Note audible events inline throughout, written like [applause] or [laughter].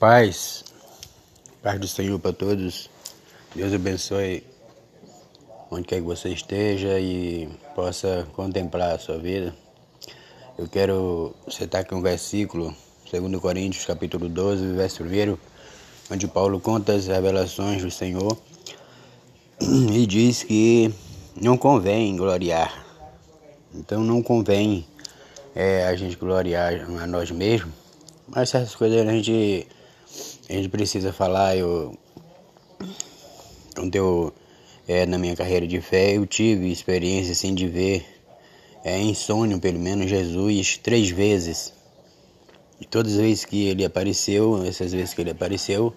Paz, paz do Senhor para todos. Deus abençoe onde quer que você esteja e possa contemplar a sua vida. Eu quero citar aqui um versículo, 2 Coríntios, capítulo 12, verso 1, onde Paulo conta as revelações do Senhor [clears throat] e diz que não convém gloriar. Então não convém é, a gente gloriar a nós mesmos, mas certas coisas a gente a gente precisa falar, eu, eu é, na minha carreira de fé, eu tive experiência assim de ver é, em sonho, pelo menos, Jesus três vezes. E todas as vezes que ele apareceu, essas vezes que ele apareceu,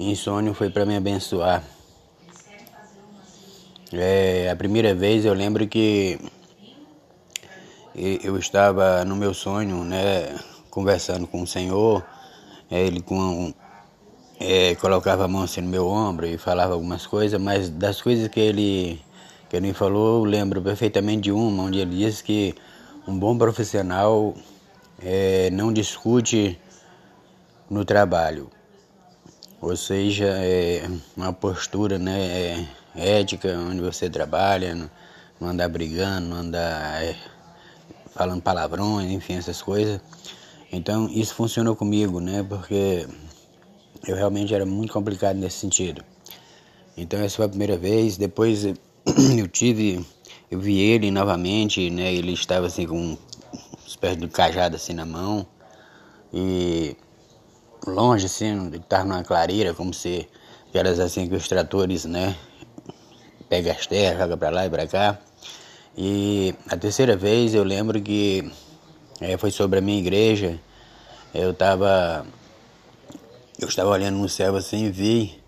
em sonho foi para me abençoar. É, a primeira vez eu lembro que eu estava no meu sonho, né, conversando com o Senhor, é, ele com é, colocava a mão assim no meu ombro e falava algumas coisas, mas das coisas que ele, que ele me falou, eu lembro perfeitamente de uma, onde ele disse que um bom profissional é, não discute no trabalho, ou seja, é uma postura né, é, ética onde você trabalha, não, não andar brigando, não andar é, falando palavrões, enfim, essas coisas. Então isso funcionou comigo, né? Porque eu realmente era muito complicado nesse sentido. Então essa foi a primeira vez. Depois [clears throat] eu tive, eu vi ele novamente, né? Ele estava assim com os pés de cajado assim na mão e longe assim, ele estava numa clareira, como se aquelas assim que os tratores, né? Pega as terras, joga para lá e para cá. E a terceira vez eu lembro que é, foi sobre a minha igreja. Eu estava eu estava olhando no céu assim e vi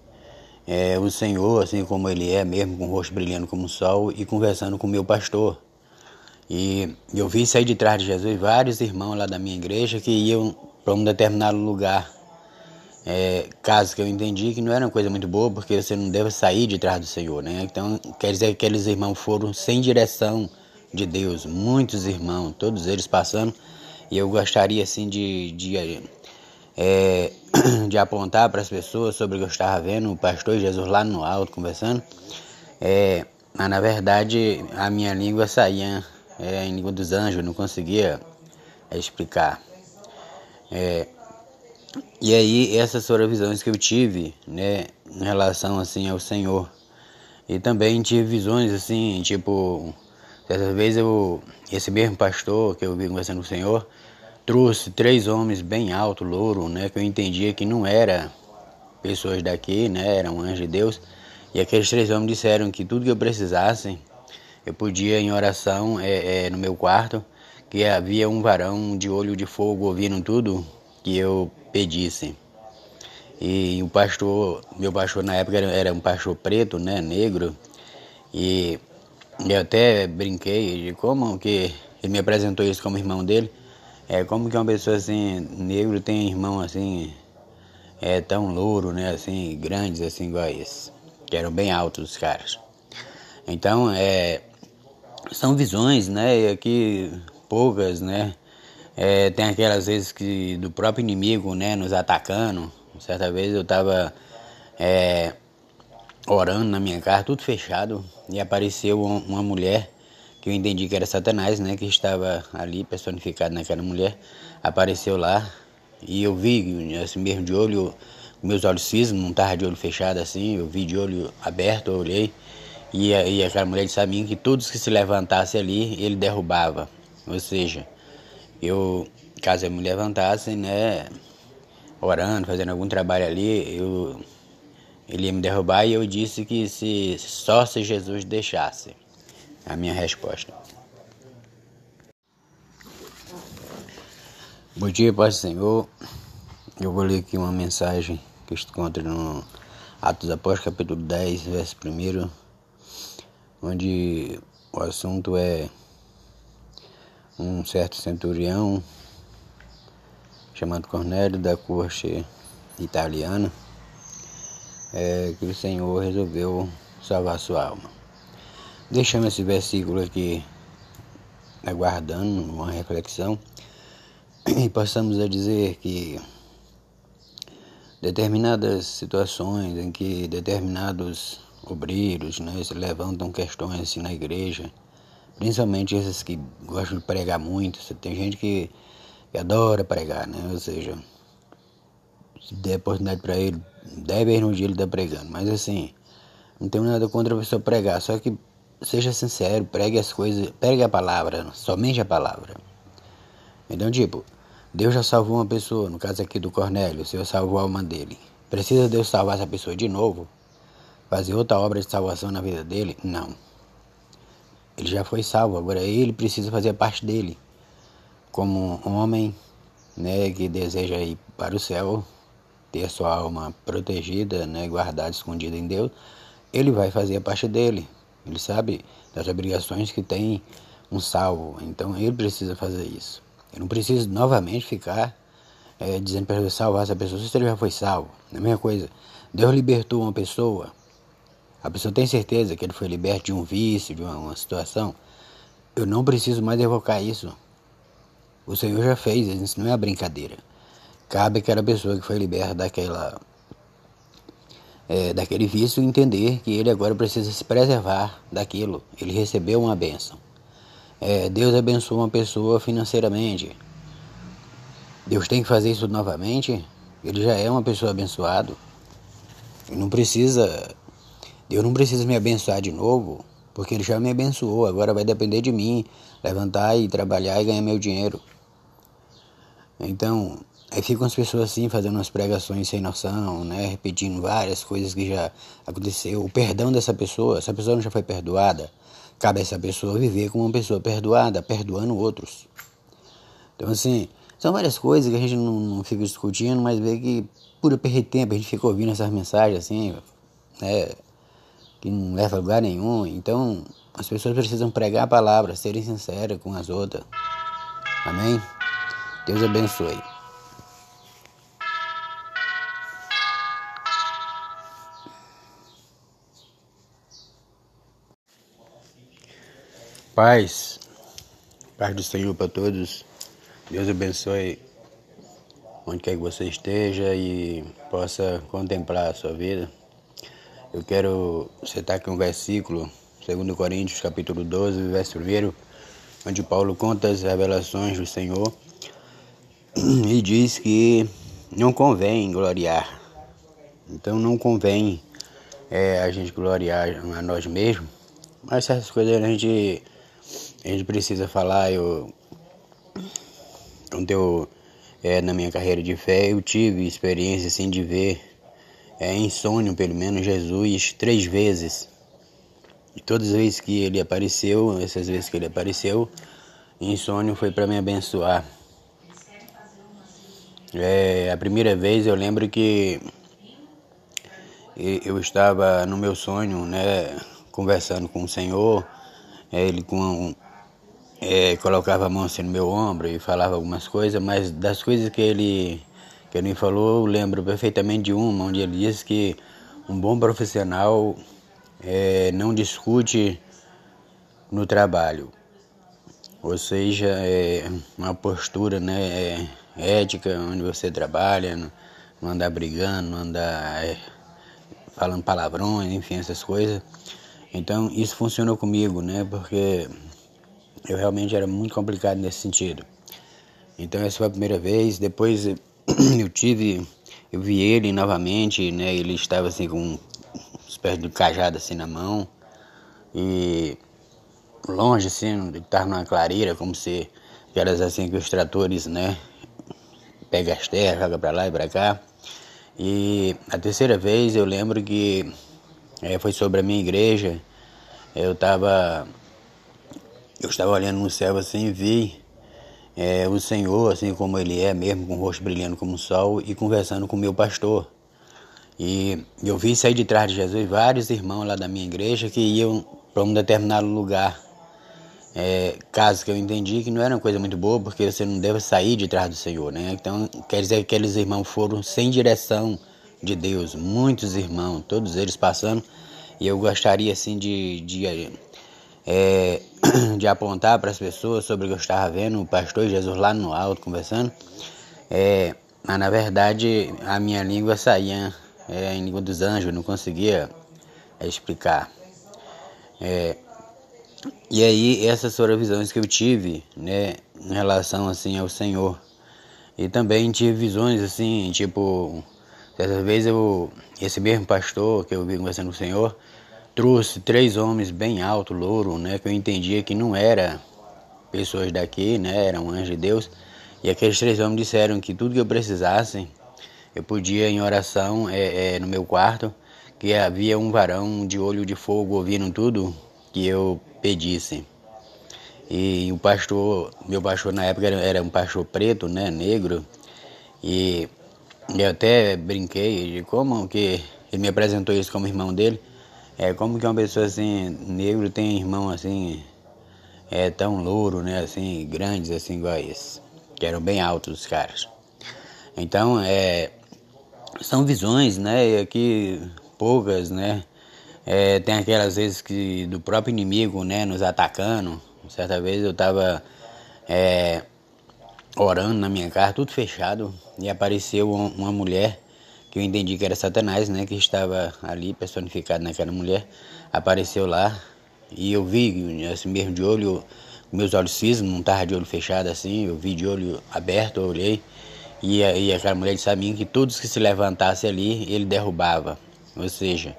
é, o Senhor, assim como Ele é mesmo, com o rosto brilhando como o sol, e conversando com o meu pastor. E eu vi sair de trás de Jesus vários irmãos lá da minha igreja que iam para um determinado lugar. É, caso que eu entendi que não era uma coisa muito boa, porque você não deve sair de trás do Senhor, né? Então, quer dizer que aqueles irmãos foram sem direção de Deus, muitos irmãos, todos eles passando, e eu gostaria assim de, de é, [clears throat] de apontar para as pessoas sobre o que eu estava vendo, o pastor Jesus lá no alto conversando, é, mas na verdade a minha língua saía é, em língua dos anjos, não conseguia é, explicar. É, e aí essas foram visões que eu tive, né, em relação assim ao Senhor. E também tive visões assim, tipo, dessa vez eu, esse mesmo pastor que eu vi conversando com o Senhor, trouxe três homens bem alto, louro, né, que eu entendia que não era pessoas daqui, né, eram anjos de Deus. E aqueles três homens disseram que tudo que eu precisasse, eu podia em oração é, é, no meu quarto, que havia um varão de olho de fogo ouvindo tudo que eu pedisse. E o pastor, meu pastor na época era, era um pastor preto, né, negro, e eu até brinquei de como que ele me apresentou isso como irmão dele. É como que uma pessoa assim, negro tem irmão assim, é tão louro, né, assim, grandes assim igual esse, que eram bem altos os caras. Então, é, são visões, né, e aqui poucas, né, é, tem aquelas vezes que do próprio inimigo, né, nos atacando. Certa vez eu estava é, orando na minha casa, tudo fechado, e apareceu uma mulher que eu entendi que era Satanás, né, que estava ali personificado naquela mulher, apareceu lá e eu vi, assim mesmo de olho, meus olhos cismos, não estava de olho fechado assim, eu vi de olho aberto, eu olhei e, e aquela mulher disse a mim que todos que se levantassem ali, ele derrubava, ou seja, eu, caso a me levantasse, né, orando, fazendo algum trabalho ali, eu, ele ia me derrubar e eu disse que se só se Jesus deixasse a minha resposta. Bom dia, Pai Senhor. Eu vou ler aqui uma mensagem que encontra no Atos Apóstolos, capítulo 10, verso 1, onde o assunto é um certo centurião chamado Cornélio da corte italiana, é, que o Senhor resolveu salvar sua alma. Deixamos esse versículo aqui aguardando uma reflexão [clears throat] e passamos a dizer que determinadas situações em que determinados obreiros né, se levantam questões assim na igreja, principalmente esses que gostam de pregar muito. Tem gente que, que adora pregar, né? Ou seja, se der oportunidade para ele, dez vezes no dia ele está pregando. Mas assim, não tenho nada contra a pessoa pregar, só que seja sincero, pregue as coisas, pregue a palavra, somente a palavra. Então, tipo, Deus já salvou uma pessoa, no caso aqui do Cornélio, o Senhor salvou a alma dele. Precisa Deus salvar essa pessoa de novo? Fazer outra obra de salvação na vida dele? Não. Ele já foi salvo, agora ele precisa fazer parte dele. Como um homem né, que deseja ir para o céu, ter sua alma protegida, né, guardada, escondida em Deus, ele vai fazer a parte dele. Ele sabe das obrigações que tem um salvo, então ele precisa fazer isso. Eu não preciso novamente ficar é, dizendo para salvar essa pessoa se ele já foi salvo. É a mesma coisa. Deus libertou uma pessoa, a pessoa tem certeza que ele foi liberto de um vício, de uma, uma situação. Eu não preciso mais evocar isso. O Senhor já fez, isso não é brincadeira. Cabe àquela pessoa que foi liberta daquela, é, daquele vício entender que ele agora precisa se preservar daquilo. Ele recebeu uma bênção é, Deus abençoa uma pessoa financeiramente. Deus tem que fazer isso novamente? Ele já é uma pessoa abençoado. Não precisa. Deus não precisa me abençoar de novo, porque Ele já me abençoou. Agora vai depender de mim levantar e trabalhar e ganhar meu dinheiro. Então, aí ficam as pessoas assim fazendo umas pregações sem noção, né? Repetindo várias coisas que já aconteceu. O perdão dessa pessoa, essa pessoa não já foi perdoada. Cabe a essa pessoa viver como uma pessoa perdoada, perdoando outros. Então, assim, são várias coisas que a gente não, não fica discutindo, mas vê que, por perder tempo, a gente fica ouvindo essas mensagens, assim, né, que não leva a lugar nenhum. Então, as pessoas precisam pregar a palavra, serem sinceras com as outras. Amém? Deus abençoe. Paz, paz do Senhor para todos. Deus abençoe onde quer que você esteja e possa contemplar a sua vida. Eu quero citar aqui um versículo, 2 Coríntios capítulo 12, verso 1, onde Paulo conta as revelações do Senhor [clears throat] e diz que não convém gloriar. Então não convém é, a gente gloriar a nós mesmos, mas essas coisas a gente a gente precisa falar, eu, eu é, na minha carreira de fé, eu tive experiência assim de ver é, em sonho, pelo menos, Jesus três vezes. E todas as vezes que ele apareceu, essas vezes que ele apareceu, em sonho foi para me abençoar. É, a primeira vez eu lembro que eu estava no meu sonho, né, conversando com o Senhor, é, ele com é, colocava a mão assim no meu ombro e falava algumas coisas, mas das coisas que ele, que ele me falou, eu lembro perfeitamente de uma, onde ele disse que um bom profissional é, não discute no trabalho, ou seja, é uma postura né, é, ética onde você trabalha, não, não andar brigando, não andar é, falando palavrões, enfim, essas coisas. Então isso funcionou comigo, né? Porque eu realmente era muito complicado nesse sentido. Então essa foi a primeira vez. Depois [clears throat] eu tive, eu vi ele novamente, né? Ele estava assim com uma espécie de cajado assim na mão e longe assim, ele estava numa clareira, como se aquelas assim que os tratores, né? Pega as terras, joga para lá e para cá. E a terceira vez eu lembro que é, foi sobre a minha igreja. Eu estava eu estava olhando no céu assim e vi é, o Senhor, assim como Ele é mesmo, com o rosto brilhando como o sol, e conversando com o meu pastor. E eu vi sair de trás de Jesus vários irmãos lá da minha igreja que iam para um determinado lugar. É, casos que eu entendi que não era uma coisa muito boa, porque você não deve sair de trás do Senhor, né? Então, quer dizer que aqueles irmãos foram sem direção de Deus, muitos irmãos, todos eles passando, e eu gostaria assim de, de é, [clears throat] de apontar para as pessoas sobre o que eu estava vendo, o pastor Jesus lá no alto conversando, é, mas na verdade a minha língua saía é, em língua dos anjos, não conseguia é, explicar. É, e aí essas foram as visões que eu tive, né, em relação assim ao Senhor. E também tive visões assim, tipo, dessa vez eu, esse mesmo pastor que eu vi conversando com o Senhor, trouxe três homens bem altos, louro, né, que eu entendia que não era pessoas daqui, né, eram anjos de Deus. E aqueles três homens disseram que tudo que eu precisasse, eu podia em oração é, é, no meu quarto, que havia um varão de olho de fogo ouvindo tudo que eu pedisse. E o pastor, meu pastor na época era, era um pastor preto, né, negro, e eu até brinquei de como que ele me apresentou isso como irmão dele. É como que uma pessoa assim, negro tem irmão assim, é tão louro, né, assim, grandes assim igual esse, que eram bem altos os caras. Então, é, são visões, né, e aqui poucas, né, é, tem aquelas vezes que do próprio inimigo, né, nos atacando. Certa vez eu estava é, orando na minha casa, tudo fechado, e apareceu uma mulher que eu entendi que era Satanás, né, que estava ali personificado naquela mulher, apareceu lá e eu vi assim mesmo de olho, meus olhos cismos, não estava de olho fechado assim, eu vi de olho aberto, eu olhei e, e aquela mulher disse a mim que todos que se levantassem ali, ele derrubava, ou seja,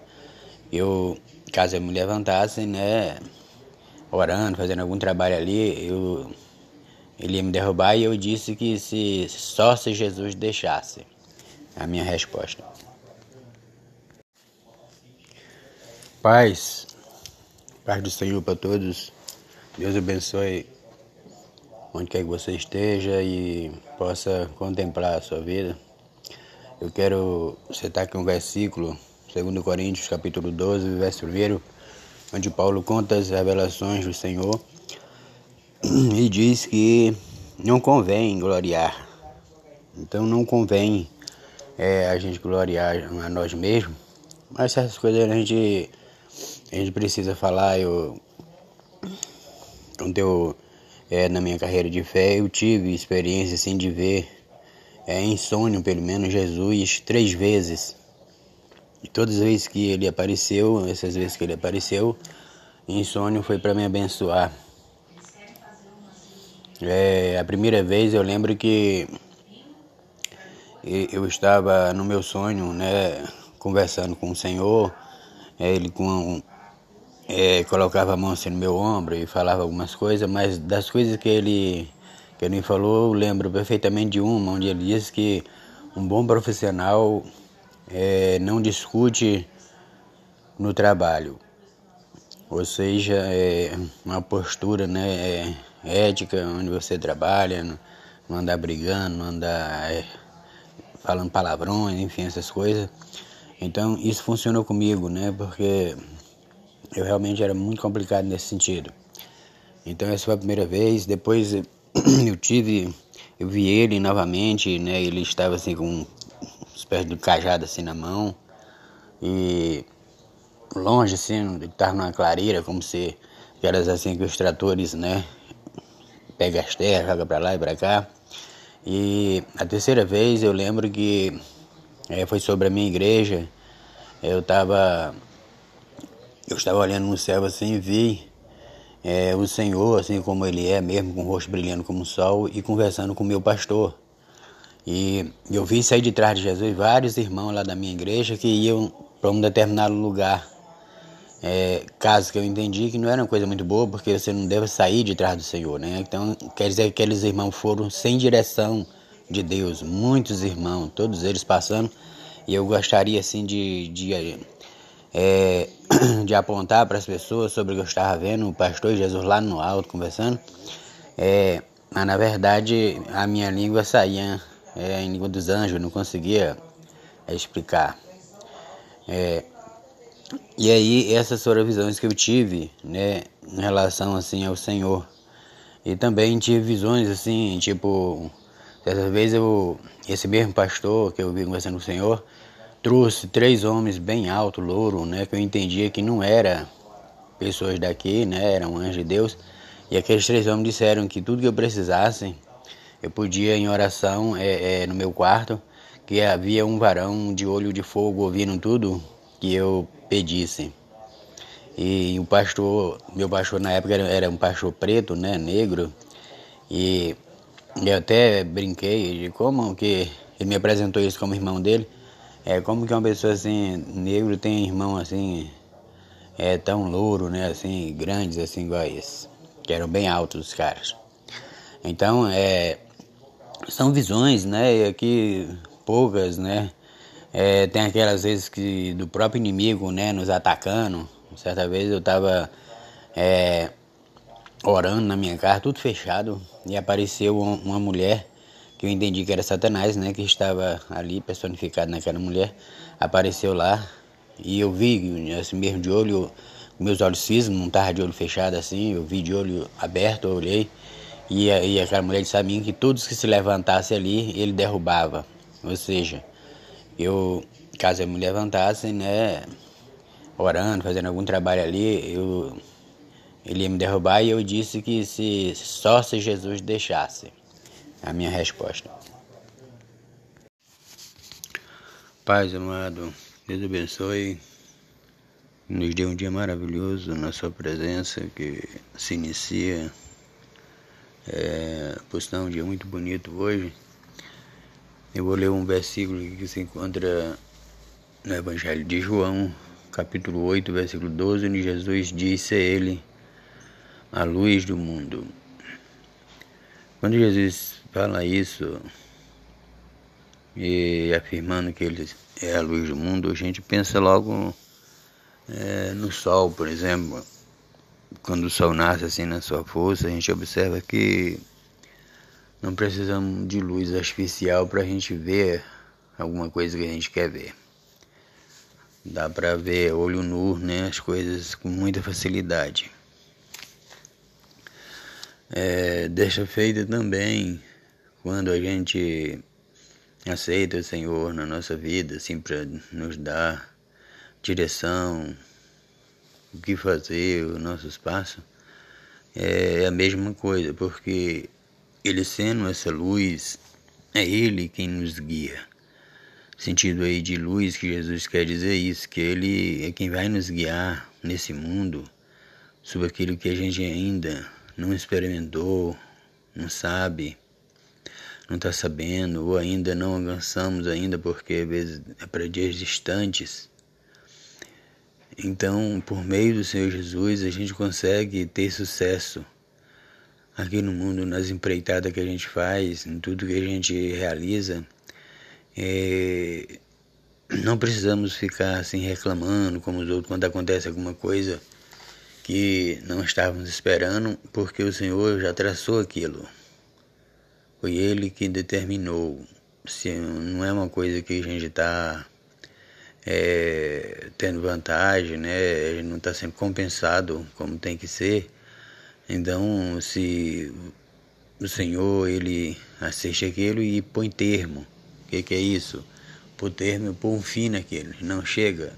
eu, caso eu me levantasse, né, orando, fazendo algum trabalho ali, eu, ele ia me derrubar e eu disse que se só se Jesus deixasse. A minha resposta. Paz, paz do Senhor para todos. Deus abençoe onde quer que você esteja e possa contemplar a sua vida. Eu quero citar aqui um versículo 2 Coríntios capítulo 12, verso 1, onde Paulo conta as revelações do Senhor e diz que não convém gloriar. Então não convém é, a gente gloriar a nós mesmos, mas essas coisas a gente, a gente precisa falar. Eu, quando eu, é, na minha carreira de fé, eu tive experiência assim de ver é, em sonho, pelo menos, Jesus três vezes e todas as vezes que ele apareceu, essas vezes que ele apareceu, em sonho foi para me abençoar. É, a primeira vez eu lembro que eu estava no meu sonho, né, conversando com o Senhor, é, ele com, é, colocava a mão assim no meu ombro e falava algumas coisas, mas das coisas que ele, que ele me falou, eu lembro perfeitamente de uma, onde ele disse que um bom profissional é, não discute no trabalho, ou seja, é uma postura né, é, ética onde você trabalha, não andar brigando, não andar é, falando palavrões, enfim, essas coisas. Então isso funcionou comigo, né? Porque eu realmente era muito complicado nesse sentido. Então essa foi a primeira vez. Depois [clears throat] eu tive, eu vi ele novamente, né? Ele estava assim com espécie de cajado assim na mão. E longe assim, estava numa clareira, como se aquelas assim que os tratores, né? Pega as terras, joga para lá e para cá. E a terceira vez eu lembro que é, foi sobre a minha igreja. Eu estava eu estava olhando no céu assim e vi é, o Senhor, assim como Ele é mesmo, com o rosto brilhando como o sol, e conversando com o meu pastor. E eu vi sair de trás de Jesus vários irmãos lá da minha igreja que iam para um determinado lugar. É, casos que eu entendi que não era uma coisa muito boa, porque você não deve sair de trás do Senhor, né? Então, quer dizer que aqueles irmãos foram sem direção de Deus, muitos irmãos, todos eles passando, e eu gostaria, assim, de, de, é, [clears throat] de apontar para as pessoas sobre o que eu estava vendo, o pastor Jesus lá no alto conversando, é, mas na verdade a minha língua saía é, em língua dos anjos, não conseguia explicar. É, e aí essas foram as visões que eu tive, né, em relação assim ao Senhor. E também tive visões assim, tipo, dessa vez eu, esse mesmo pastor que eu vi conversando com o Senhor, trouxe três homens bem altos, louro, né, que eu entendia que não era pessoas daqui, né, eram anjos de Deus. E aqueles três homens disseram que tudo que eu precisasse, eu podia em oração é, é, no meu quarto que havia um varão de olho de fogo ouvindo tudo que eu pedisse. E o pastor, meu pastor na época era, era um pastor preto, né, negro, e eu até brinquei de como que ele me apresentou isso como irmão dele. É como que uma pessoa assim, negro tem irmão assim, é tão louro, né, assim, grandes assim igual esse, que eram bem altos os caras. Então, é, são visões, né, que poucas, né, é, tem aquelas vezes que do próprio inimigo, né, nos atacando. Certa vez eu estava é, orando na minha casa, tudo fechado, e apareceu uma mulher que eu entendi que era Satanás, né, que estava ali personificado naquela mulher, apareceu lá e eu vi assim mesmo de olho, meus olhos físicos, não estava de olho fechado assim, eu vi de olho aberto, eu olhei e, e aquela mulher disse a mim que todos que se levantassem ali, ele derrubava, ou seja, eu, caso eu me levantasse, né, orando, fazendo algum trabalho ali, eu ele ia me derrubar e eu disse que se só se Jesus deixasse. A minha resposta. Paz, amado, Deus abençoe. Nos dê um dia maravilhoso na sua presença que se inicia. É, por um dia muito bonito hoje. Eu vou ler um versículo que se encontra no Evangelho de João, capítulo 8, versículo 12, onde Jesus disse a ele a luz do mundo. Quando Jesus fala isso e afirmando que ele é a luz do mundo, a gente pensa logo é, no sol, por exemplo. Quando o sol nasce assim na sua força, a gente observa que não precisamos de luz artificial para a gente ver alguma coisa que a gente quer ver. Dá para ver olho nu, né, as coisas com muita facilidade. É, deixa feita também quando a gente aceita o Senhor na nossa vida, assim, para nos dar direção, o que fazer, o nosso espaço, é a mesma coisa, porque Ele sendo essa luz, é Ele quem nos guia. Sentido aí de luz que Jesus quer dizer isso, que Ele é quem vai nos guiar nesse mundo sobre aquilo que a gente ainda não experimentou, não sabe, não está sabendo, ou ainda não alcançamos ainda porque às vezes é para dias distantes. Então, por meio do Senhor Jesus, a gente consegue ter sucesso aqui no mundo, nas empreitadas que a gente faz, em tudo que a gente realiza. É... Não precisamos ficar assim reclamando como os outros quando acontece alguma coisa que não estávamos esperando, porque o Senhor já traçou aquilo. Foi Ele que determinou. Se não é uma coisa que a gente está é, tendo vantagem, né? A gente não está sendo compensado como tem que ser. Então, se o Senhor ele assiste aquilo e põe termo, o que, que é isso? Por termo, põe um fim naquilo, não chega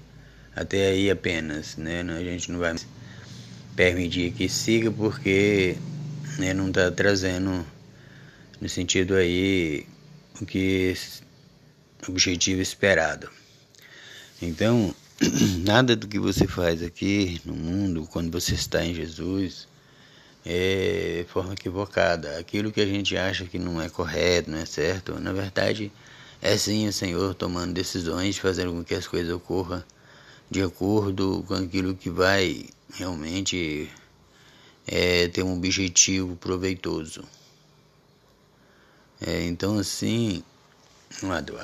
até aí apenas, né? A gente não vai permitir que siga porque né, não está trazendo no sentido aí o que objetivo esperado. Então, [clears throat] nada do que você faz aqui no mundo, quando você está em Jesus, é forma equivocada. Aquilo que a gente acha que não é correto, não é certo, na verdade é sim o Senhor tomando decisões, fazendo com que as coisas ocorram de acordo com aquilo que vai realmente é, ter um objetivo proveitoso. É, então, assim,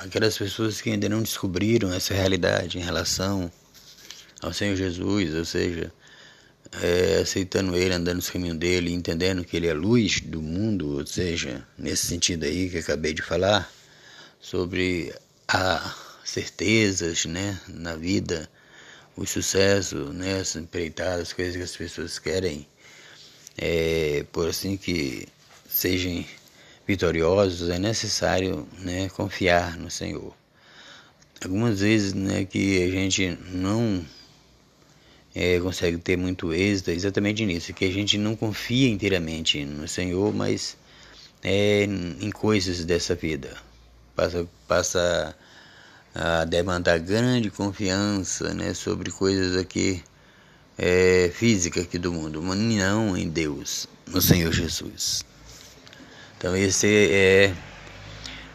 aquelas pessoas que ainda não descobriram essa realidade em relação ao Senhor Jesus, ou seja, é, aceitando Ele, andando no caminho dele, entendendo que Ele é luz do mundo, ou seja, nesse sentido aí que acabei de falar, sobre as certezas né, na vida, o sucesso, né, as empreitadas, as coisas que as pessoas querem, é, por assim que sejam vitoriosos, é necessário né, confiar no Senhor. Algumas vezes né, que a gente não é, consegue ter muito êxito é exatamente nisso, que a gente não confia inteiramente no Senhor, mas é, em coisas dessa vida. Passa, passa a demandar grande confiança né, sobre coisas aqui é, físicas aqui do mundo, mas não em Deus, no Senhor Jesus. Então esse é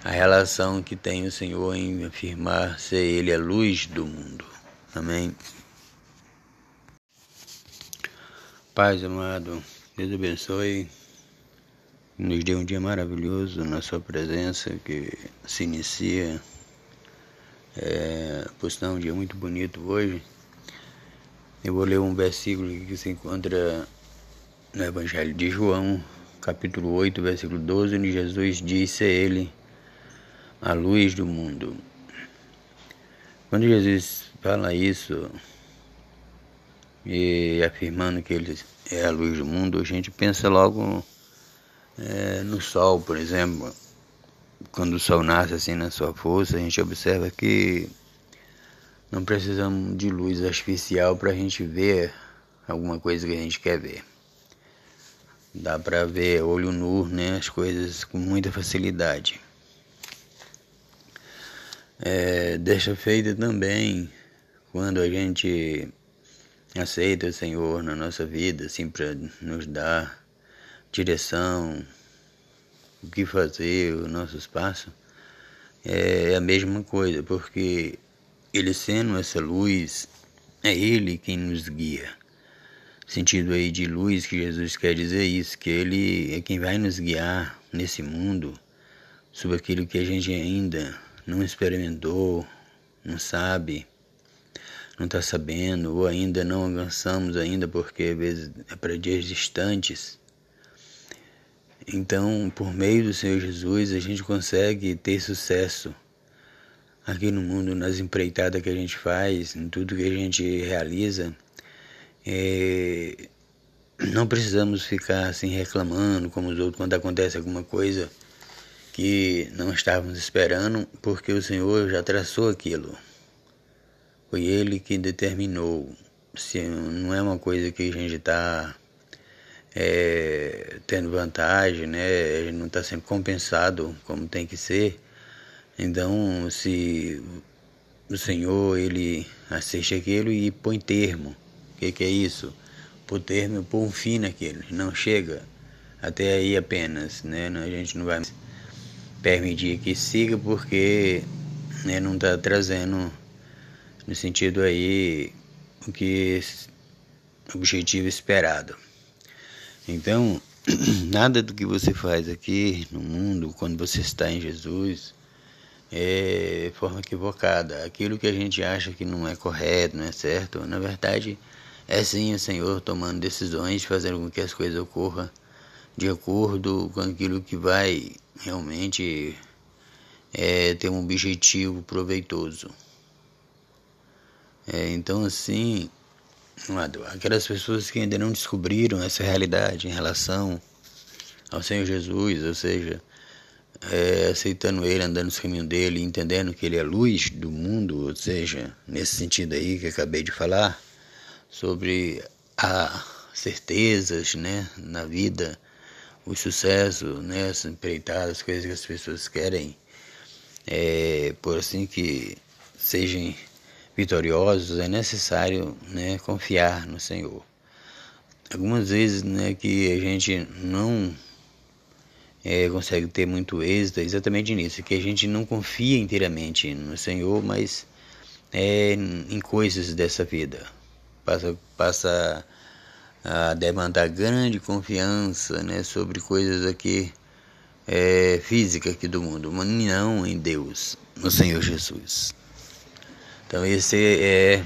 a relação que tem o Senhor em afirmar ser Ele a luz do mundo. Amém. Paz amado, Deus abençoe, nos dê um dia maravilhoso na Sua presença que se inicia. É, por sinal, um dia muito bonito hoje. Eu vou ler um versículo que se encontra no Evangelho de João, capítulo 8, versículo 12, onde Jesus disse a ele, a luz do mundo. Quando Jesus fala isso, e afirmando que ele é a luz do mundo, a gente pensa logo é, no sol, por exemplo. Quando o sol nasce assim na sua força, a gente observa que não precisamos de luz artificial para a gente ver alguma coisa que a gente quer ver. Dá para ver olho nu, né, as coisas com muita facilidade. É, deixa feita também quando a gente aceita o Senhor na nossa vida, assim, para nos dar direção, o que fazer, o nosso espaço, é a mesma coisa, porque Ele sendo essa luz, é Ele quem nos guia. Sentido aí de luz que Jesus quer dizer isso, que Ele é quem vai nos guiar nesse mundo sobre aquilo que a gente ainda não experimentou, não sabe não está sabendo ou ainda não alcançamos ainda porque às vezes é para dias distantes. Então, por meio do Senhor Jesus, a gente consegue ter sucesso aqui no mundo, nas empreitadas que a gente faz, em tudo que a gente realiza. É... Não precisamos ficar assim reclamando como os outros quando acontece alguma coisa que não estávamos esperando, porque o Senhor já traçou aquilo. Foi ele que determinou. Se não é uma coisa que a gente está é, tendo vantagem, né? A gente não está sendo compensado como tem que ser. Então, se o Senhor ele assiste aquilo e põe termo, o que, que é isso? Por termo, põe um fim naquilo, não chega até aí apenas, né? A gente não vai permitir que siga porque né, não está trazendo no sentido aí o que objetivo esperado. Então, [clears throat] nada do que você faz aqui no mundo, quando você está em Jesus, é forma equivocada. Aquilo que a gente acha que não é correto, não é certo, na verdade é sim o Senhor tomando decisões, fazendo com que as coisas ocorram de acordo com aquilo que vai realmente é, ter um objetivo proveitoso. É, então, assim, aquelas pessoas que ainda não descobriram essa realidade em relação ao Senhor Jesus, ou seja, é, aceitando Ele, andando no caminho dele, entendendo que Ele é luz do mundo, ou seja, nesse sentido aí que acabei de falar, sobre as certezas né, na vida, o sucesso, né, as empreitadas, as coisas que as pessoas querem, é, por assim que sejam vitoriosos, é necessário né, confiar no Senhor. Algumas vezes né, que a gente não é, consegue ter muito êxito é exatamente nisso, que a gente não confia inteiramente no Senhor, mas é, em coisas dessa vida. Passa, passa a demandar grande confiança né, sobre coisas aqui é, físicas aqui do mundo, mas não em Deus, no Senhor Jesus. Então, esse é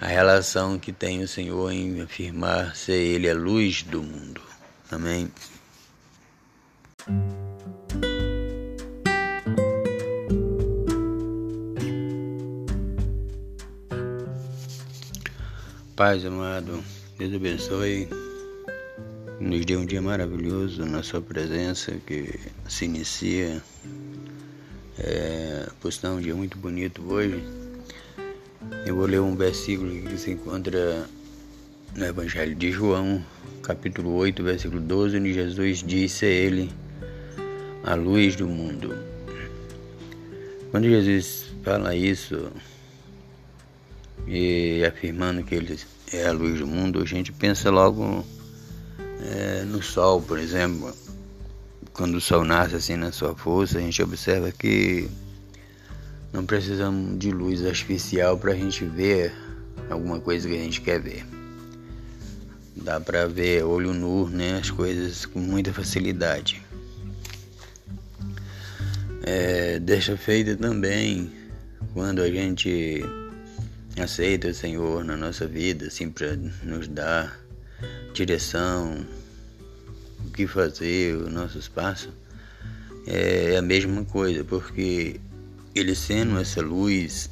a relação que tem o Senhor em afirmar ser Ele a luz do mundo. Amém. Paz amado, Deus abençoe, nos dê um dia maravilhoso na Sua presença que se inicia. É, por um dia muito bonito hoje. Eu vou ler um versículo que se encontra no Evangelho de João, capítulo 8, versículo 12, onde Jesus disse a ele, a luz do mundo. Quando Jesus fala isso e afirmando que ele é a luz do mundo, a gente pensa logo é, no sol, por exemplo. Quando o sol nasce assim na sua força, a gente observa que não precisamos de luz artificial para a gente ver alguma coisa que a gente quer ver. Dá para ver olho nu, né, as coisas com muita facilidade. É, deixa feita também quando a gente aceita o Senhor na nossa vida, assim, para nos dar direção, o que fazer, o nosso espaço, é a mesma coisa, porque Ele sendo essa luz,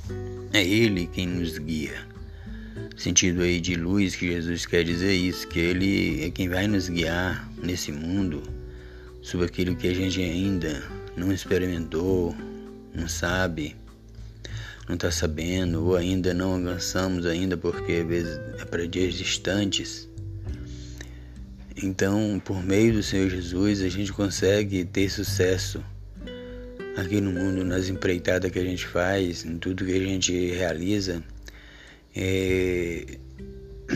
é Ele quem nos guia. Sentido aí de luz que Jesus quer dizer isso, que Ele é quem vai nos guiar nesse mundo sobre aquilo que a gente ainda não experimentou, não sabe, não está sabendo, ou ainda não avançamos ainda porque às vezes é para dias distantes. Então, por meio do Senhor Jesus, a gente consegue ter sucesso aqui no mundo, nas empreitadas que a gente faz, em tudo que a gente realiza. É...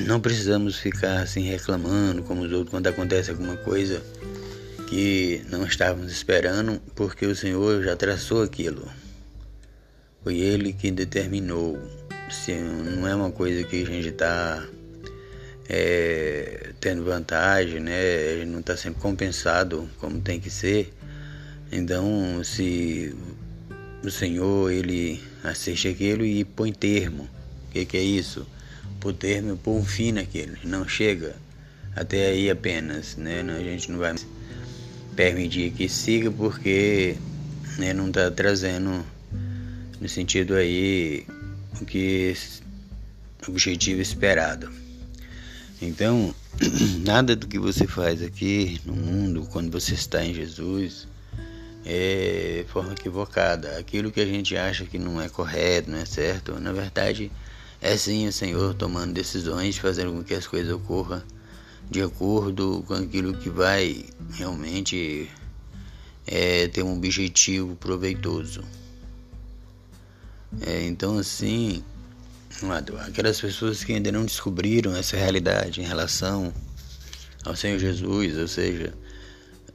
Não precisamos ficar assim reclamando como os outros quando acontece alguma coisa que não estávamos esperando, porque o Senhor já traçou aquilo. Foi Ele que determinou. Se não é uma coisa que a gente está é, tendo vantagem, né? A gente não está sendo compensado como tem que ser. Então, se o Senhor ele assiste aquilo e põe termo, o que, que é isso? Por termo, põe um fim naquilo, não chega até aí apenas, né? A gente não vai permitir que siga porque né, não está trazendo no sentido aí o que objetivo esperado. Então, [clears throat] nada do que você faz aqui no mundo, quando você está em Jesus, é forma equivocada. Aquilo que a gente acha que não é correto, não é certo, na verdade é sim o Senhor tomando decisões, fazendo com que as coisas ocorram de acordo com aquilo que vai realmente é, ter um objetivo proveitoso. É, então, assim, aquelas pessoas que ainda não descobriram essa realidade em relação ao Senhor Jesus, ou seja,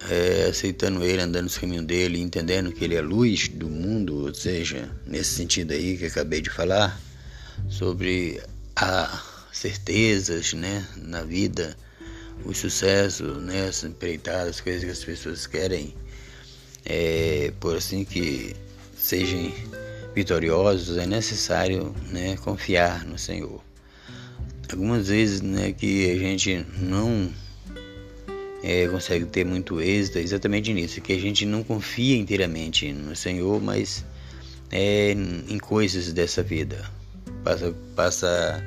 é, aceitando Ele, andando no caminho dele, entendendo que Ele é luz do mundo, ou seja, nesse sentido aí que acabei de falar, sobre as certezas né, na vida o sucesso, né, as empreitadas, as coisas que as pessoas querem, é, por assim que sejam vitoriosos, é necessário né, confiar no Senhor. Algumas vezes né, que a gente não é, consegue ter muito êxito é exatamente nisso, que a gente não confia inteiramente no Senhor, mas é, em coisas dessa vida. Passa, passa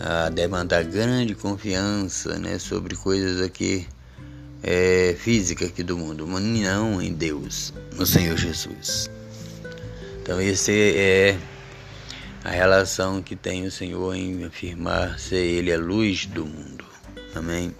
a demandar grande confiança né, sobre coisas aqui é, físicas aqui do mundo, mas não em Deus, no Senhor Jesus. Então esse é a relação que tem o Senhor em afirmar ser Ele a luz do mundo. Amém.